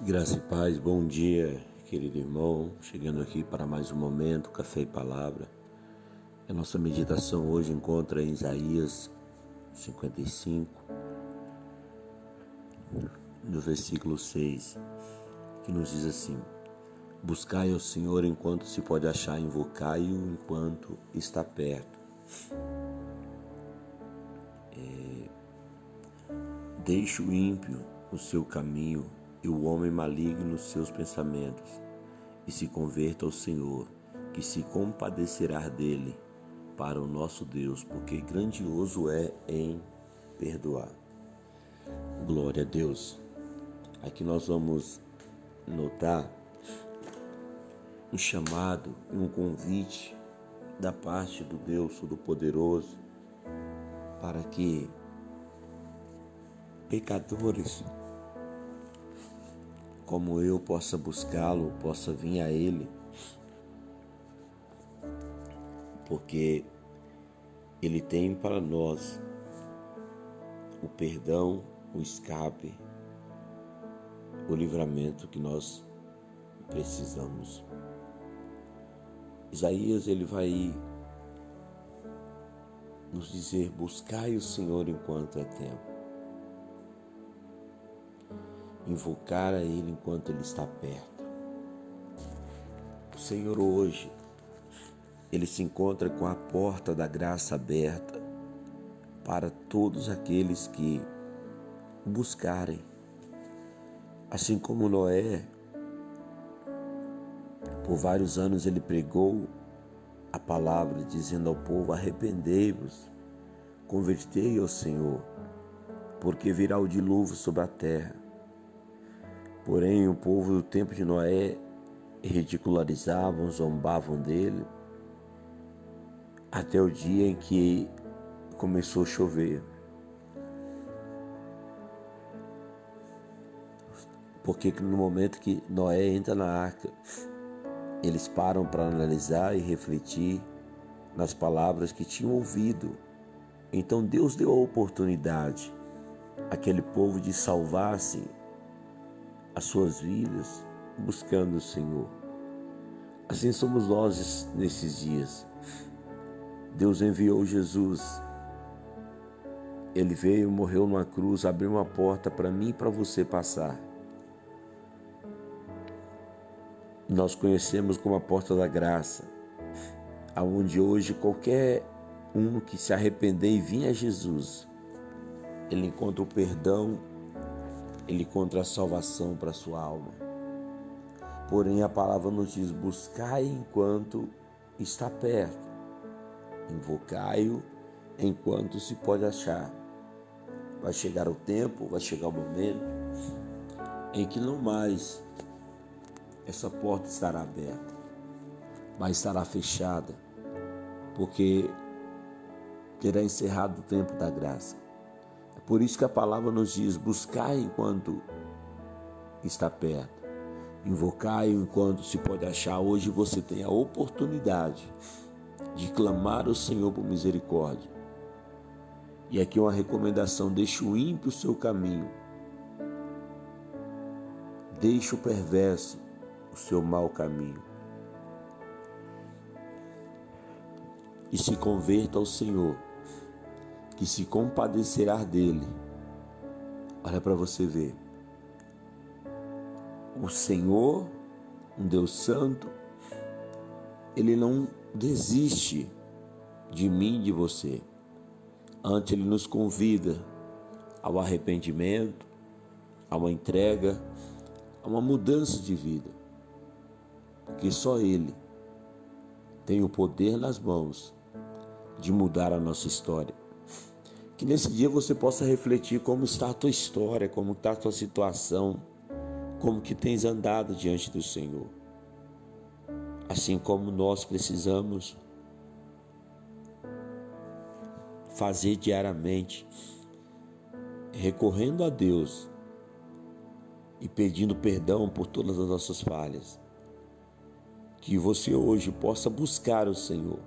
Graça e paz, bom dia, querido irmão. Chegando aqui para mais um momento, café e palavra. A nossa meditação hoje encontra em Isaías 55, no versículo 6, que nos diz assim: Buscai ao Senhor enquanto se pode achar, invocai-o enquanto está perto. É, deixe o ímpio o seu caminho e o homem maligno seus pensamentos, e se converta ao Senhor, que se compadecerá dele para o nosso Deus, porque grandioso é em perdoar. Glória a Deus. Aqui nós vamos notar um chamado, um convite da parte do Deus Todo-Poderoso para que pecadores como eu possa buscá-lo, possa vir a Ele, porque Ele tem para nós o perdão, o escape, o livramento que nós precisamos. Isaías ele vai nos dizer: buscai o Senhor enquanto é tempo invocar a Ele enquanto Ele está perto. O Senhor hoje, Ele se encontra com a porta da graça aberta para todos aqueles que buscarem. Assim como Noé, por vários anos ele pregou a palavra dizendo ao povo: arrependei-vos, convertei ao Senhor, porque virá o dilúvio sobre a terra Porém, o povo do tempo de Noé ridicularizavam, zombavam dele, até o dia em que começou a chover. Porque no momento que Noé entra na arca, eles param para analisar e refletir nas palavras que tinham ouvido. Então Deus deu a oportunidade àquele povo de salvar-se as suas vidas buscando o Senhor. Assim somos nós nesses dias. Deus enviou Jesus. Ele veio, morreu numa cruz, abriu uma porta para mim e para você passar. Nós conhecemos como a porta da graça, aonde hoje qualquer um que se arrepender e vir a Jesus, ele encontra o perdão ele encontra a salvação para sua alma. Porém, a palavra nos diz: buscai enquanto está perto, invocai-o enquanto se pode achar. Vai chegar o tempo, vai chegar o momento em que não mais essa porta estará aberta, mas estará fechada, porque terá encerrado o tempo da graça. Por isso que a palavra nos diz: buscai enquanto está perto, invocai enquanto se pode achar. Hoje você tem a oportunidade de clamar ao Senhor por misericórdia. E aqui uma recomendação: deixe o ímpio o seu caminho, deixe o perverso o seu mau caminho. E se converta ao Senhor que se compadecerá dele. Olha para você ver. O Senhor, um Deus Santo, ele não desiste de mim, de você. Antes, ele nos convida ao arrependimento, a uma entrega, a uma mudança de vida. Porque só Ele tem o poder nas mãos de mudar a nossa história. Que nesse dia você possa refletir como está a tua história, como está a tua situação, como que tens andado diante do Senhor. Assim como nós precisamos fazer diariamente, recorrendo a Deus e pedindo perdão por todas as nossas falhas. Que você hoje possa buscar o Senhor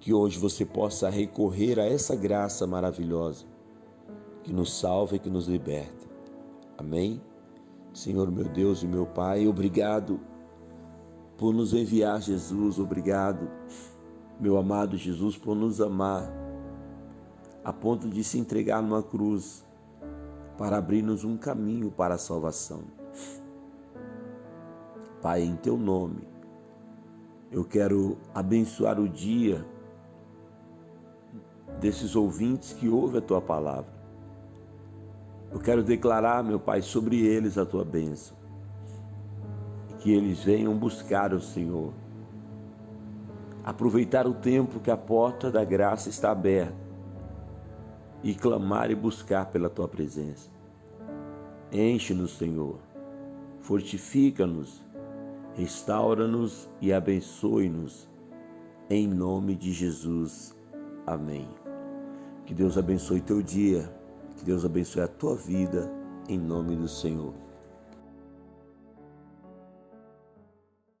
que hoje você possa recorrer a essa graça maravilhosa que nos salva e que nos liberta. Amém? Senhor meu Deus e meu Pai, obrigado por nos enviar Jesus, obrigado, meu amado Jesus, por nos amar a ponto de se entregar numa cruz para abrir-nos um caminho para a salvação. Pai, em teu nome, eu quero abençoar o dia desses ouvintes que ouvem a tua palavra. Eu quero declarar, meu Pai, sobre eles a tua bênção. Que eles venham buscar o Senhor. Aproveitar o tempo que a porta da graça está aberta e clamar e buscar pela tua presença. Enche-nos, Senhor. Fortifica-nos, restaura-nos e abençoe-nos. Em nome de Jesus. Amém. Que Deus abençoe teu dia que Deus abençoe a tua vida, em nome do Senhor.